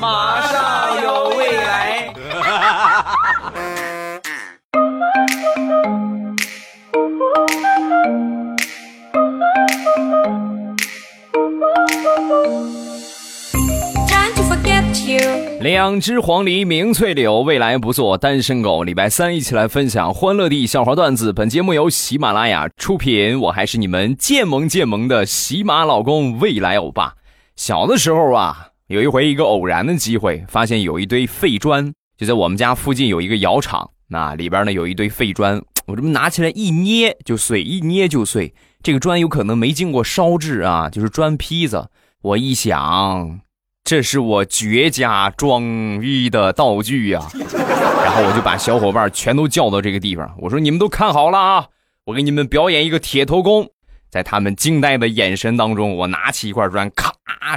马上有未来。两只黄鹂鸣翠柳，未来不做单身狗。礼拜三一起来分享欢乐地笑话段子。本节目由喜马拉雅出品，我还是你们渐萌渐萌的喜马老公未来欧巴。小的时候啊，有一回一个偶然的机会，发现有一堆废砖，就在我们家附近有一个窑厂，那里边呢有一堆废砖，我这么拿起来一捏就碎，一捏就碎。这个砖有可能没经过烧制啊，就是砖坯子。我一想。这是我绝佳装逼的道具呀，然后我就把小伙伴全都叫到这个地方，我说你们都看好了啊，我给你们表演一个铁头功。在他们惊呆的眼神当中，我拿起一块砖，咔，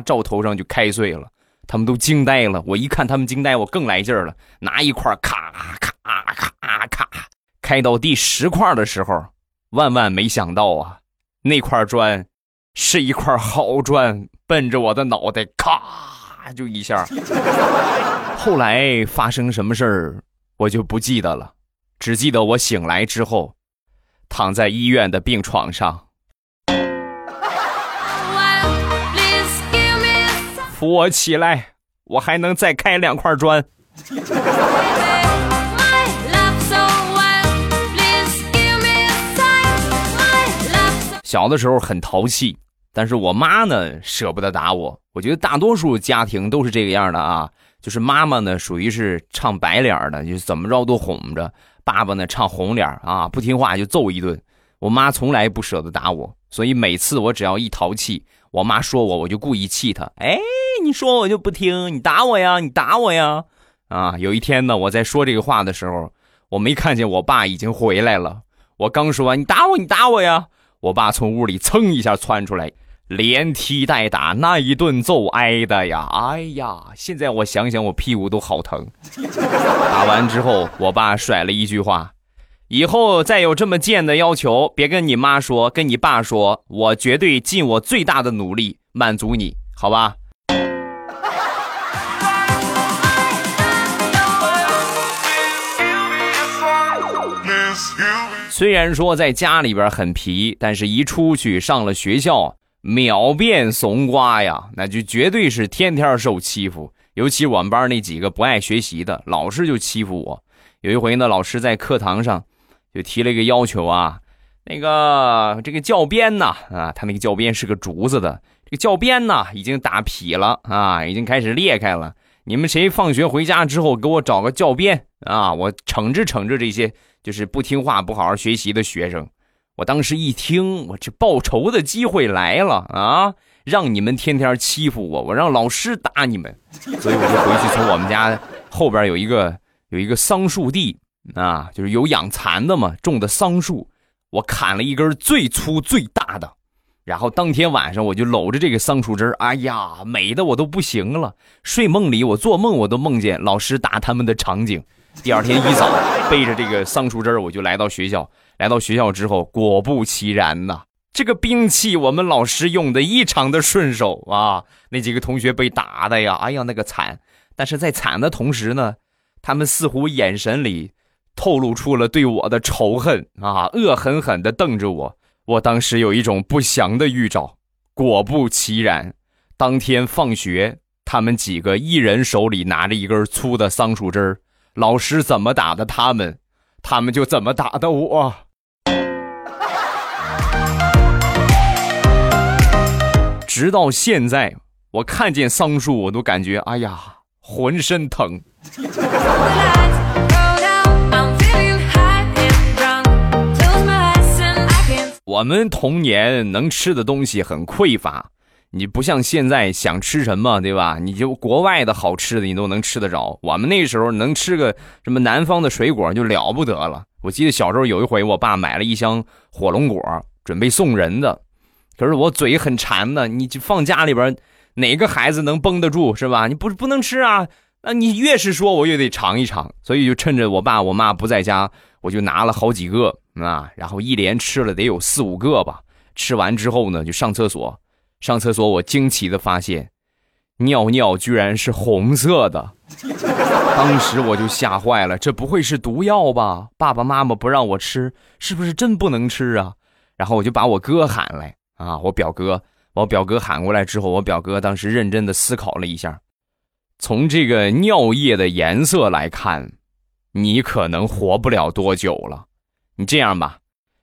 照头上就开碎了。他们都惊呆了，我一看他们惊呆，我更来劲儿了，拿一块，咔咔咔咔，开到第十块的时候，万万没想到啊，那块砖是一块好砖，奔着我的脑袋，咔。就一下，后来发生什么事儿，我就不记得了，只记得我醒来之后，躺在医院的病床上，扶我起来，我还能再开两块砖。小的时候很淘气。但是我妈呢舍不得打我，我觉得大多数家庭都是这个样的啊，就是妈妈呢属于是唱白脸的，就怎么着都哄着；爸爸呢唱红脸啊，不听话就揍一顿。我妈从来不舍得打我，所以每次我只要一淘气，我妈说我，我就故意气她。哎，你说我就不听，你打我呀，你打我呀！啊，有一天呢，我在说这个话的时候，我没看见我爸已经回来了。我刚说完，你打我，你打我呀！我爸从屋里噌一下窜出来，连踢带打，那一顿揍挨的呀！哎呀，现在我想想，我屁股都好疼。打完之后，我爸甩了一句话：“以后再有这么贱的要求，别跟你妈说，跟你爸说，我绝对尽我最大的努力满足你，好吧？”虽然说在家里边很皮，但是一出去上了学校，秒变怂瓜呀，那就绝对是天天受欺负。尤其我们班那几个不爱学习的，老师就欺负我。有一回呢，老师在课堂上就提了一个要求啊，那个这个教鞭呐，啊，他那个教鞭是个竹子的，这个教鞭呐已经打劈了啊，已经开始裂开了。你们谁放学回家之后给我找个教鞭啊，我惩治惩治这些。就是不听话、不好好学习的学生，我当时一听，我这报仇的机会来了啊！让你们天天欺负我，我让老师打你们，所以我就回去从我们家后边有一个有一个桑树地啊，就是有养蚕的嘛，种的桑树，我砍了一根最粗最大的，然后当天晚上我就搂着这个桑树枝哎呀，美的我都不行了。睡梦里我做梦我都梦见老师打他们的场景。第二天一早，背着这个桑树枝我就来到学校。来到学校之后，果不其然呐，这个兵器我们老师用的异常的顺手啊。那几个同学被打的呀，哎呀那个惨！但是在惨的同时呢，他们似乎眼神里透露出了对我的仇恨啊，恶狠狠地瞪着我。我当时有一种不祥的预兆。果不其然，当天放学，他们几个一人手里拿着一根粗的桑树枝儿。老师怎么打的他们，他们就怎么打的我。直到现在，我看见桑树，我都感觉哎呀，浑身疼。我们童年能吃的东西很匮乏。你不像现在想吃什么，对吧？你就国外的好吃的你都能吃得着。我们那时候能吃个什么南方的水果就了不得了。我记得小时候有一回，我爸买了一箱火龙果，准备送人的。可是我嘴很馋的，你就放家里边，哪个孩子能绷得住是吧？你不不能吃啊？那你越是说，我越得尝一尝。所以就趁着我爸我妈不在家，我就拿了好几个啊，然后一连吃了得有四五个吧。吃完之后呢，就上厕所。上厕所，我惊奇的发现，尿尿居然是红色的。当时我就吓坏了，这不会是毒药吧？爸爸妈妈不让我吃，是不是真不能吃啊？然后我就把我哥喊来啊，我表哥，我表哥喊过来之后，我表哥当时认真的思考了一下，从这个尿液的颜色来看，你可能活不了多久了。你这样吧，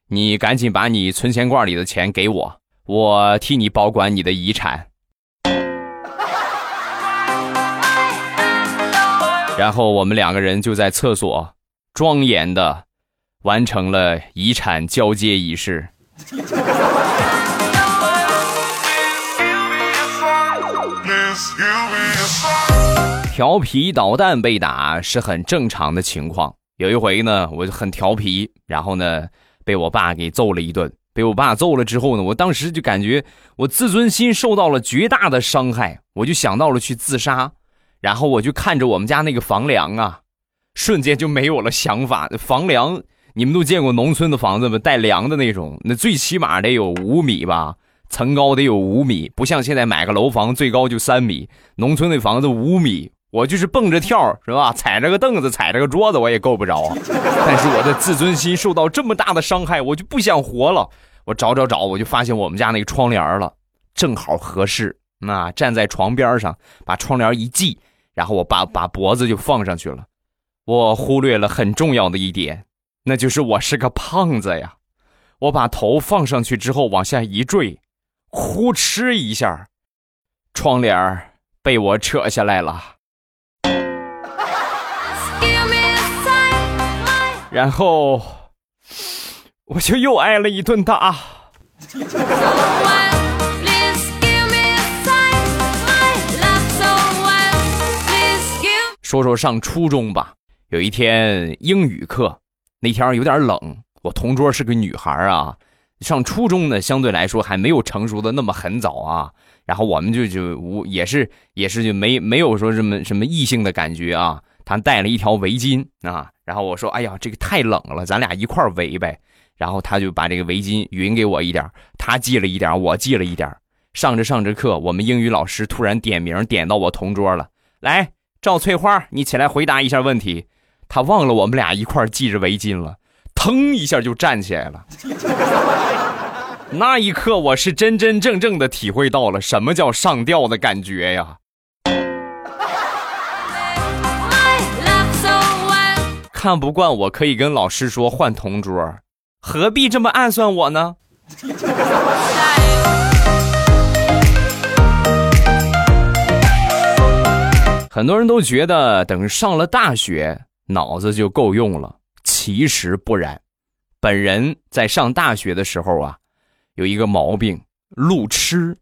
你赶紧把你存钱罐里的钱给我，我替你保管你的遗产。然后我们两个人就在厕所庄严的完成了遗产交接仪式。调皮捣蛋被打是很正常的情况。有一回呢，我就很调皮，然后呢被我爸给揍了一顿。被我爸揍了之后呢，我当时就感觉我自尊心受到了绝大的伤害，我就想到了去自杀。然后我就看着我们家那个房梁啊，瞬间就没有了想法。房梁，你们都见过农村的房子吗？带梁的那种，那最起码得有五米吧，层高得有五米，不像现在买个楼房最高就三米，农村那房子五米，我就是蹦着跳是吧？踩着个凳子，踩着个桌子，我也够不着啊。但是我的自尊心受到这么大的伤害，我就不想活了。我找找找，我就发现我们家那个窗帘了，正好合适。那站在床边上，把窗帘一系。然后我把把脖子就放上去了，我忽略了很重要的一点，那就是我是个胖子呀。我把头放上去之后往下一坠，呼哧一下，窗帘被我扯下来了。然后我就又挨了一顿打。说说上初中吧，有一天英语课，那天有点冷，我同桌是个女孩啊。上初中呢，相对来说还没有成熟的那么很早啊。然后我们就就无也是也是就没没有说什么什么异性的感觉啊。她带了一条围巾啊，然后我说：“哎呀，这个太冷了，咱俩一块围呗。”然后他就把这个围巾匀给我一点，他系了一点，我系了一点。上着上着课，我们英语老师突然点名点到我同桌了，来。赵翠花，你起来回答一下问题。他忘了我们俩一块系着围巾了，腾一下就站起来了。那一刻，我是真真正正的体会到了什么叫上吊的感觉呀！看不惯我可以跟老师说换同桌，何必这么暗算我呢？很多人都觉得等上了大学脑子就够用了，其实不然。本人在上大学的时候啊，有一个毛病，路痴。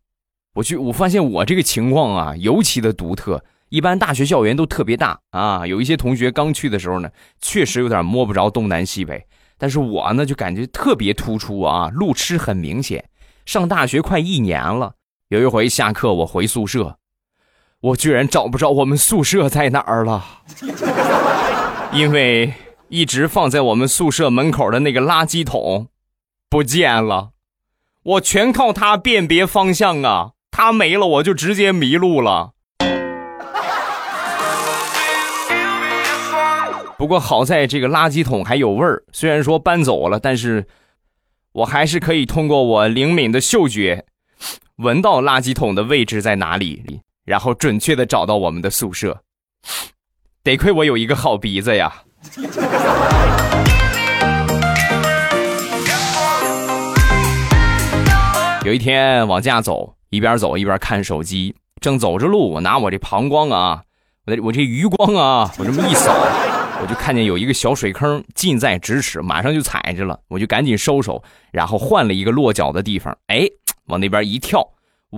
我去，我发现我这个情况啊，尤其的独特。一般大学校园都特别大啊，有一些同学刚去的时候呢，确实有点摸不着东南西北。但是我呢，就感觉特别突出啊，路痴很明显。上大学快一年了，有一回下课我回宿舍。我居然找不着我们宿舍在哪儿了，因为一直放在我们宿舍门口的那个垃圾桶不见了，我全靠它辨别方向啊，它没了我就直接迷路了。不过好在这个垃圾桶还有味儿，虽然说搬走了，但是我还是可以通过我灵敏的嗅觉 闻到垃圾桶的位置在哪里。然后准确的找到我们的宿舍，得亏我有一个好鼻子呀。有一天往家走，一边走一边看手机，正走着路，我拿我这膀胱啊，我我这余光啊，我这么一扫，我就看见有一个小水坑近在咫尺，马上就踩着了，我就赶紧收手，然后换了一个落脚的地方，哎，往那边一跳。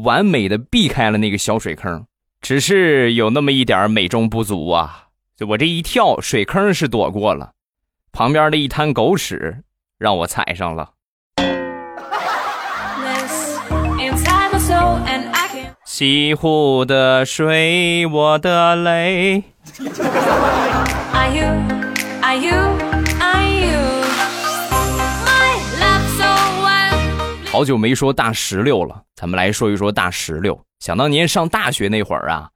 完美的避开了那个小水坑，只是有那么一点美中不足啊！就我这一跳，水坑是躲过了，旁边的一滩狗屎让我踩上了。西湖的水，我的泪。好久没说大石榴了，咱们来说一说大石榴。想当年上大学那会儿啊，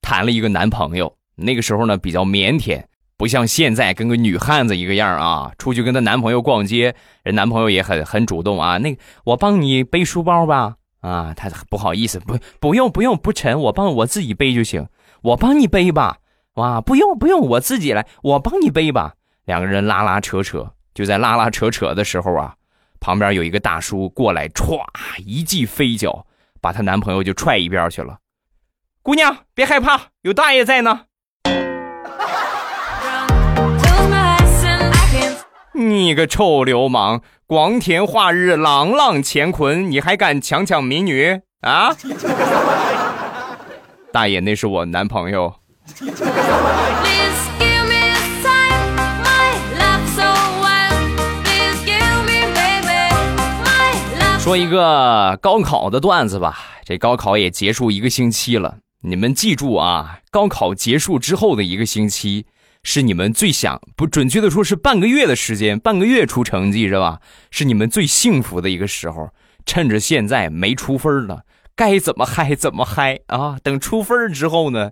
谈了一个男朋友。那个时候呢比较腼腆，不像现在跟个女汉子一个样啊。出去跟她男朋友逛街，人男朋友也很很主动啊。那个我帮你背书包吧。啊，他不好意思，不不用不用不沉，我帮我自己背就行。我帮你背吧。哇，不用不用，我自己来，我帮你背吧。两个人拉拉扯扯，就在拉拉扯扯的时候啊，旁边有一个大叔过来，歘一记飞脚，把她男朋友就踹一边去了。姑娘别害怕，有大爷在呢。你个臭流氓，光天化日，朗朗乾坤，你还敢强抢民女啊？大爷，那是我男朋友。说一个高考的段子吧，这高考也结束一个星期了，你们记住啊，高考结束之后的一个星期。是你们最想不准确的说，是半个月的时间，半个月出成绩是吧？是你们最幸福的一个时候。趁着现在没出分了，该怎么嗨怎么嗨啊！等出分之后呢，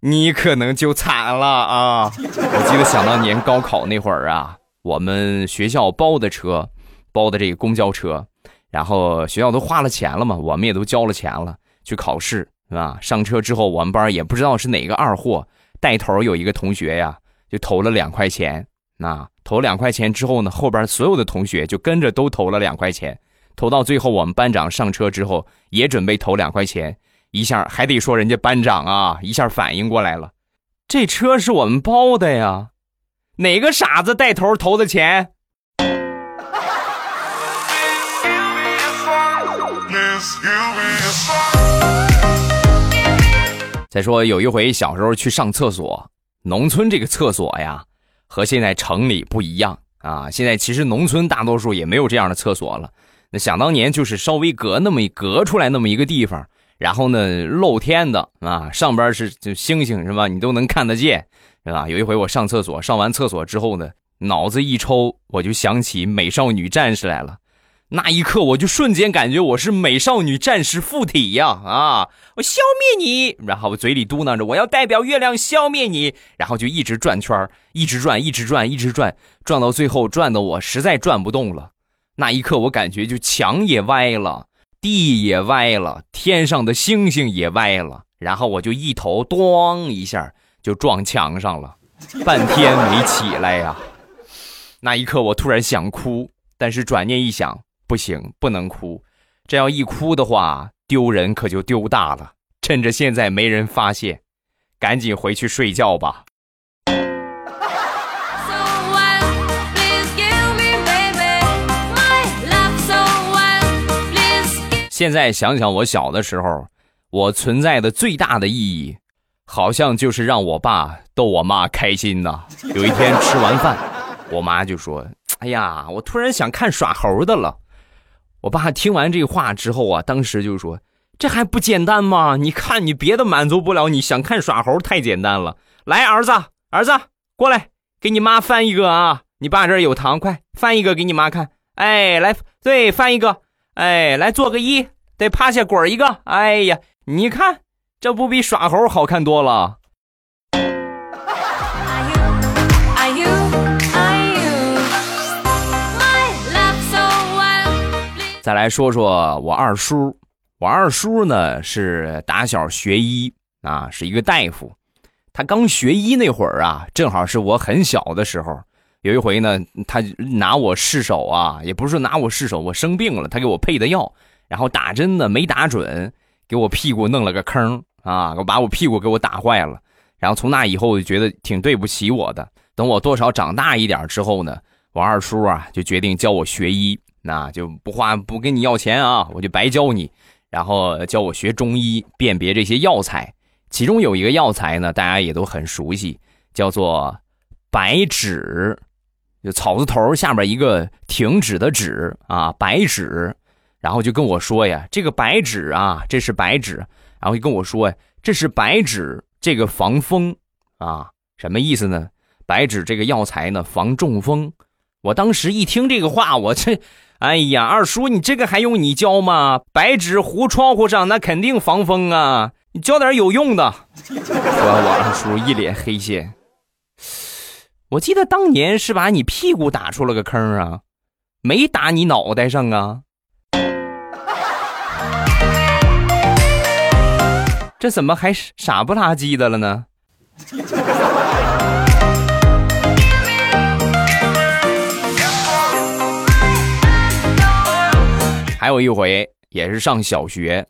你可能就惨了啊！我记得想当年高考那会儿啊，我们学校包的车，包的这个公交车，然后学校都花了钱了嘛，我们也都交了钱了去考试，是吧？上车之后，我们班也不知道是哪个二货带头有一个同学呀。就投了两块钱，那投两块钱之后呢，后边所有的同学就跟着都投了两块钱，投到最后，我们班长上车之后也准备投两块钱，一下还得说人家班长啊，一下反应过来了，这车是我们包的呀，哪个傻子带头投的钱？再说有一回小时候去上厕所。农村这个厕所呀，和现在城里不一样啊。现在其实农村大多数也没有这样的厕所了。那想当年就是稍微隔那么一隔出来那么一个地方，然后呢露天的啊，上边是就星星是吧？你都能看得见，是吧？有一回我上厕所，上完厕所之后呢，脑子一抽，我就想起美少女战士来了。那一刻，我就瞬间感觉我是美少女战士附体呀！啊，我消灭你，然后我嘴里嘟囔着我要代表月亮消灭你，然后就一直转圈一直转，一直转，一直转，转到最后转的我实在转不动了。那一刻，我感觉就墙也歪了，地也歪了，天上的星星也歪了，然后我就一头咣一下就撞墙上了，半天没起来呀。那一刻，我突然想哭，但是转念一想。不行，不能哭，这要一哭的话，丢人可就丢大了。趁着现在没人发现，赶紧回去睡觉吧。现在想想，我小的时候，我存在的最大的意义，好像就是让我爸逗我妈开心呐。有一天吃完饭，我妈就说：“哎呀，我突然想看耍猴的了。”我爸听完这话之后啊，当时就说：“这还不简单吗？你看你别的满足不了，你想看耍猴太简单了。来，儿子，儿子，过来，给你妈翻一个啊！你爸这儿有糖，快翻一个给你妈看。哎，来，对，翻一个。哎，来做个揖，得趴下滚一个。哎呀，你看，这不比耍猴好看多了。”再来说说我二叔，我二叔呢是打小学医啊，是一个大夫。他刚学医那会儿啊，正好是我很小的时候。有一回呢，他拿我试手啊，也不是拿我试手，我生病了，他给我配的药，然后打针呢没打准，给我屁股弄了个坑啊，我把我屁股给我打坏了。然后从那以后我就觉得挺对不起我的。等我多少长大一点之后呢，我二叔啊就决定教我学医。那就不花不跟你要钱啊，我就白教你，然后教我学中医辨别这些药材。其中有一个药材呢，大家也都很熟悉，叫做白芷，就草字头下边一个停止的止啊，白芷。然后就跟我说呀，这个白芷啊，这是白芷。然后就跟我说呀，这是白芷，这个防风啊，什么意思呢？白芷这个药材呢，防中风。我当时一听这个话，我这。哎呀，二叔，你这个还用你教吗？白纸糊窗户上，那肯定防风啊！你教点有用的。说完，王二叔一脸黑线。我记得当年是把你屁股打出了个坑啊，没打你脑袋上啊。这怎么还傻不拉几的了呢？还有一回也是上小学，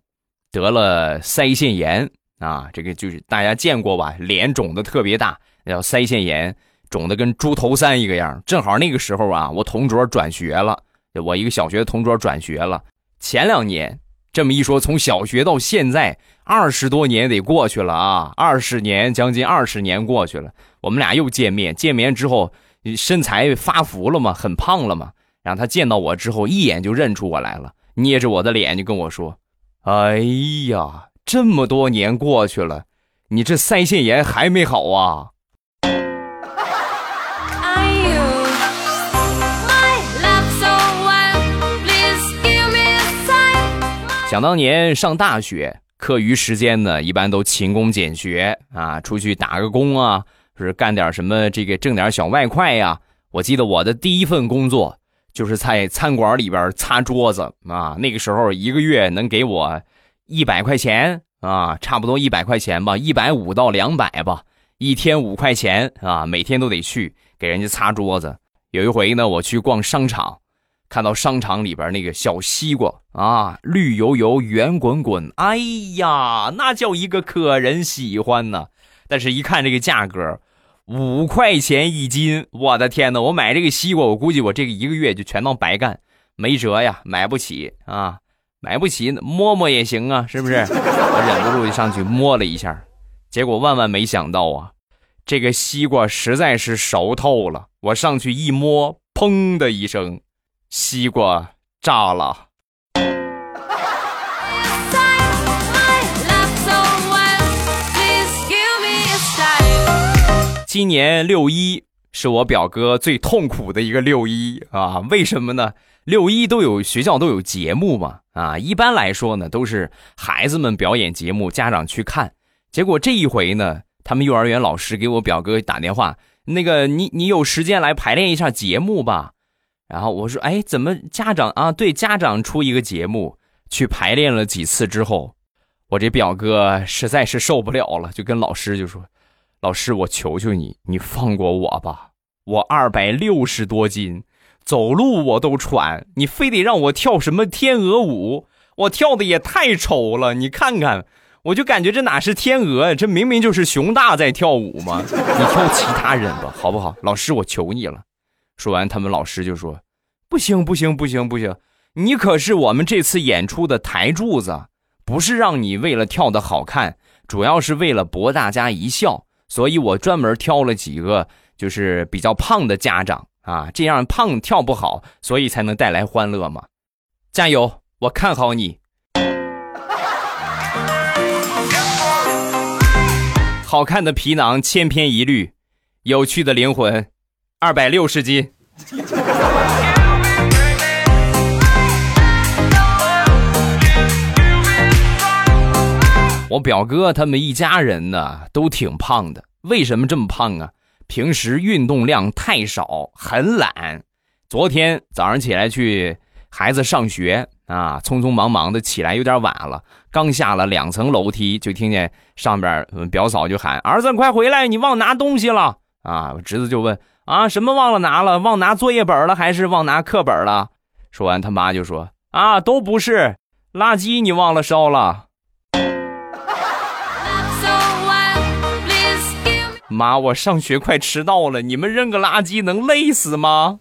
得了腮腺炎啊，这个就是大家见过吧？脸肿的特别大，叫腮腺炎，肿的跟猪头三一个样。正好那个时候啊，我同桌转学了，我一个小学同桌转学了。前两年。这么一说，从小学到现在二十多年得过去了啊，二十年将近二十年过去了，我们俩又见面，见面之后身材发福了嘛，很胖了嘛。然后他见到我之后，一眼就认出我来了，捏着我的脸就跟我说：“哎呀，这么多年过去了，你这腮腺炎还没好啊？”想当年上大学，课余时间呢，一般都勤工俭学啊，出去打个工啊，是干点什么这个挣点小外快呀。我记得我的第一份工作就是在餐馆里边擦桌子啊，那个时候一个月能给我一百块钱啊，差不多一百块钱吧，一百五到两百吧，一天五块钱啊，每天都得去给人家擦桌子。有一回呢，我去逛商场。看到商场里边那个小西瓜啊，绿油油、圆滚滚，哎呀，那叫一个可人喜欢呢。但是，一看这个价格，五块钱一斤，我的天哪！我买这个西瓜，我估计我这个一个月就全当白干，没辙呀，买不起啊，买不起，摸摸也行啊，是不是？我忍不住就上去摸了一下，结果万万没想到啊，这个西瓜实在是熟透了，我上去一摸，砰的一声。西瓜炸了！今年六一是我表哥最痛苦的一个六一啊！为什么呢？六一都有学校都有节目嘛啊！一般来说呢，都是孩子们表演节目，家长去看。结果这一回呢，他们幼儿园老师给我表哥打电话，那个你你有时间来排练一下节目吧。然后我说：“哎，怎么家长啊？对，家长出一个节目，去排练了几次之后，我这表哥实在是受不了了，就跟老师就说：‘老师，我求求你，你放过我吧！我二百六十多斤，走路我都喘，你非得让我跳什么天鹅舞？我跳的也太丑了！你看看，我就感觉这哪是天鹅，这明明就是熊大在跳舞嘛！你跳其他人吧，好不好？老师，我求你了。”说完，他们老师就说：“不行，不行，不行，不行！你可是我们这次演出的台柱子，不是让你为了跳的好看，主要是为了博大家一笑。所以我专门挑了几个就是比较胖的家长啊，这样胖跳不好，所以才能带来欢乐嘛。加油，我看好你！好看的皮囊千篇一律，有趣的灵魂。”二百六十斤。我表哥他们一家人呢都挺胖的，为什么这么胖啊？平时运动量太少，很懒。昨天早上起来去孩子上学啊，匆匆忙忙的起来有点晚了，刚下了两层楼梯，就听见上边表嫂就喊：“儿子，快回来，你忘拿东西了。”啊，我侄子就问。啊，什么忘了拿了？忘拿作业本了，还是忘拿课本了？说完，他妈就说：“啊，都不是，垃圾你忘了烧了。”妈，我上学快迟到了，你们扔个垃圾能累死吗？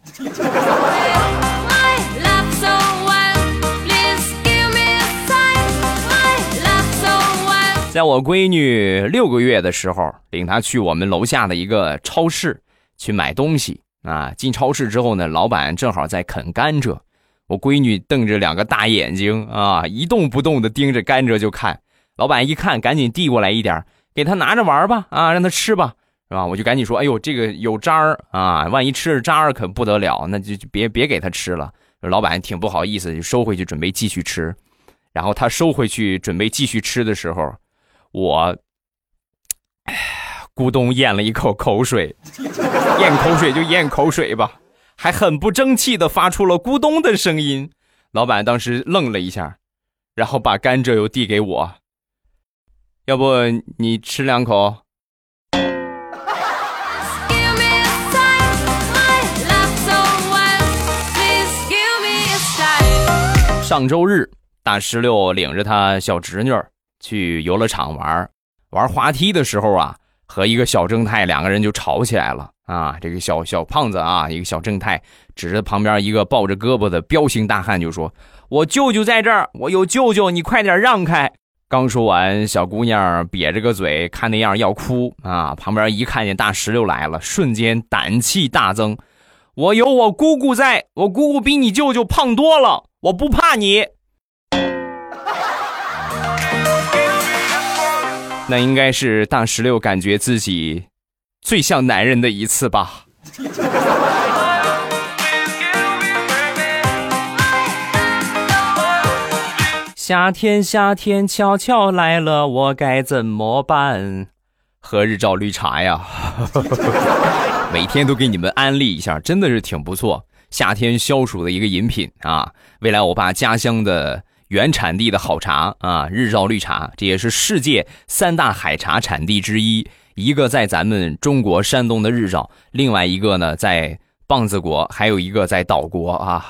在我闺女六个月的时候，领她去我们楼下的一个超市。去买东西啊！进超市之后呢，老板正好在啃甘蔗，我闺女瞪着两个大眼睛啊，一动不动的盯着甘蔗就看。老板一看，赶紧递过来一点，给他拿着玩吧，啊，让他吃吧，是吧？我就赶紧说，哎呦，这个有渣儿啊，万一吃了渣儿可不得了，那就就别别给他吃了。老板挺不好意思，就收回去准备继续吃。然后他收回去准备继续吃的时候，我，咕咚咽了一口口水，咽口水就咽口水吧，还很不争气的发出了咕咚的声音。老板当时愣了一下，然后把甘蔗又递给我，要不你吃两口？上周日，大石榴领着他小侄女去游乐场玩，玩滑梯的时候啊，和一个小正太两个人就吵起来了啊！这个小小胖子啊，一个小正太指着旁边一个抱着胳膊的彪形大汉就说：“我舅舅在这儿，我有舅舅，你快点让开！”刚说完，小姑娘瘪着个嘴，看那样要哭啊！旁边一看见大石榴来了，瞬间胆气大增：“我有我姑姑在，我姑姑比你舅舅胖多了。”我不怕你，那应该是大石榴感觉自己最像男人的一次吧。夏天，夏天悄悄来了，我该怎么办？喝日照绿茶呀，每天都给你们安利一下，真的是挺不错。夏天消暑的一个饮品啊，未来欧巴家乡的原产地的好茶啊，日照绿茶，这也是世界三大海茶产地之一，一个在咱们中国山东的日照，另外一个呢在。棒子国还有一个在岛国啊，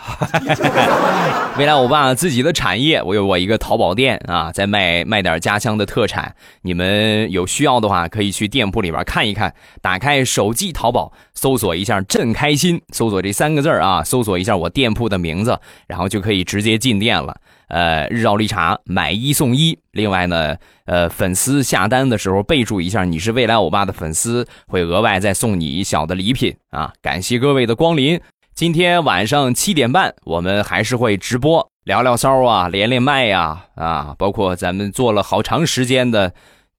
未来我爸自己的产业，我有我一个淘宝店啊，在卖卖点家乡的特产，你们有需要的话可以去店铺里边看一看，打开手机淘宝搜索一下“朕开心”，搜索这三个字啊，搜索一下我店铺的名字，然后就可以直接进店了。呃，日照绿茶买一送一。另外呢，呃，粉丝下单的时候备注一下你是未来欧巴的粉丝，会额外再送你一小的礼品啊！感谢各位的光临。今天晚上七点半，我们还是会直播聊聊骚啊，连连麦呀，啊，包括咱们做了好长时间的，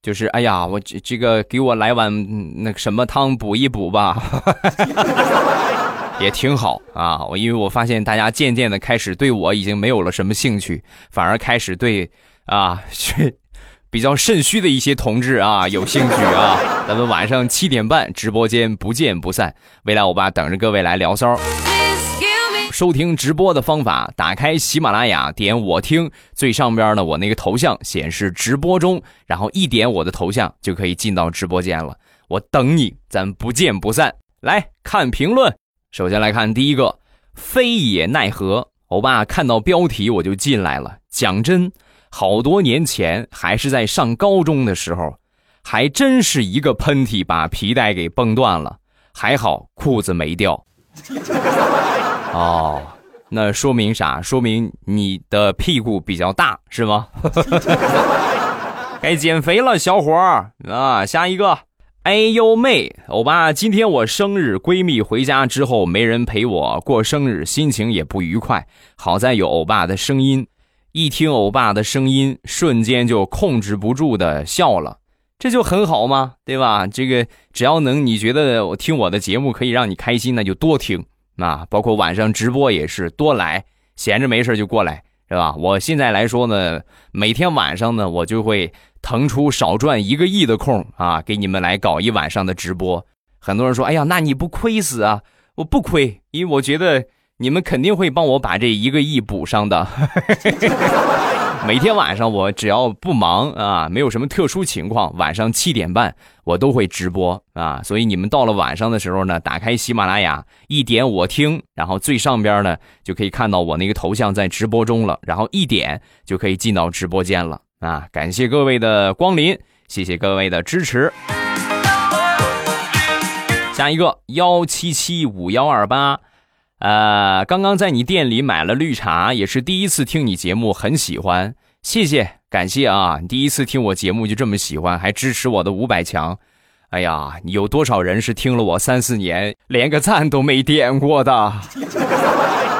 就是哎呀，我这这个给我来碗那个什么汤补一补吧。也挺好啊，我因为我发现大家渐渐的开始对我已经没有了什么兴趣，反而开始对啊去，比较肾虚的一些同志啊有兴趣啊。咱们晚上七点半直播间不见不散，未来我爸等着各位来聊骚。收听直播的方法：打开喜马拉雅，点我听，最上边呢我那个头像显示直播中，然后一点我的头像就可以进到直播间了。我等你，咱不见不散。来看评论。首先来看第一个，非也奈何。欧巴看到标题我就进来了。讲真，好多年前还是在上高中的时候，还真是一个喷嚏把皮带给崩断了，还好裤子没掉。哦，那说明啥？说明你的屁股比较大是吗？该减肥了，小伙儿啊！下一个。哎呦妹，欧巴，今天我生日，闺蜜回家之后没人陪我过生日，心情也不愉快。好在有欧巴的声音，一听欧巴的声音，瞬间就控制不住的笑了，这就很好吗？对吧？这个只要能你觉得我听我的节目可以让你开心，那就多听啊。包括晚上直播也是多来，闲着没事就过来，是吧？我现在来说呢，每天晚上呢，我就会。腾出少赚一个亿的空啊，给你们来搞一晚上的直播。很多人说：“哎呀，那你不亏死啊？”我不亏，因为我觉得你们肯定会帮我把这一个亿补上的。每天晚上我只要不忙啊，没有什么特殊情况，晚上七点半我都会直播啊。所以你们到了晚上的时候呢，打开喜马拉雅，一点我听，然后最上边呢就可以看到我那个头像在直播中了，然后一点就可以进到直播间了。啊！感谢各位的光临，谢谢各位的支持。下一个幺七七五幺二八，呃，刚刚在你店里买了绿茶，也是第一次听你节目，很喜欢，谢谢，感谢啊！第一次听我节目就这么喜欢，还支持我的五百强。哎呀，有多少人是听了我三四年，连个赞都没点过的？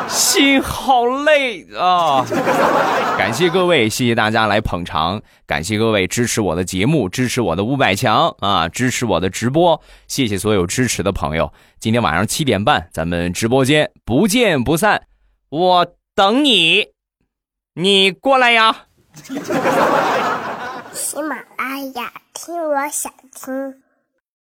心好累啊！感谢各位，谢谢大家来捧场，感谢各位支持我的节目，支持我的五百强啊，支持我的直播，谢谢所有支持的朋友。今天晚上七点半，咱们直播间不见不散，我等你，你过来呀！喜马拉雅，听我想听。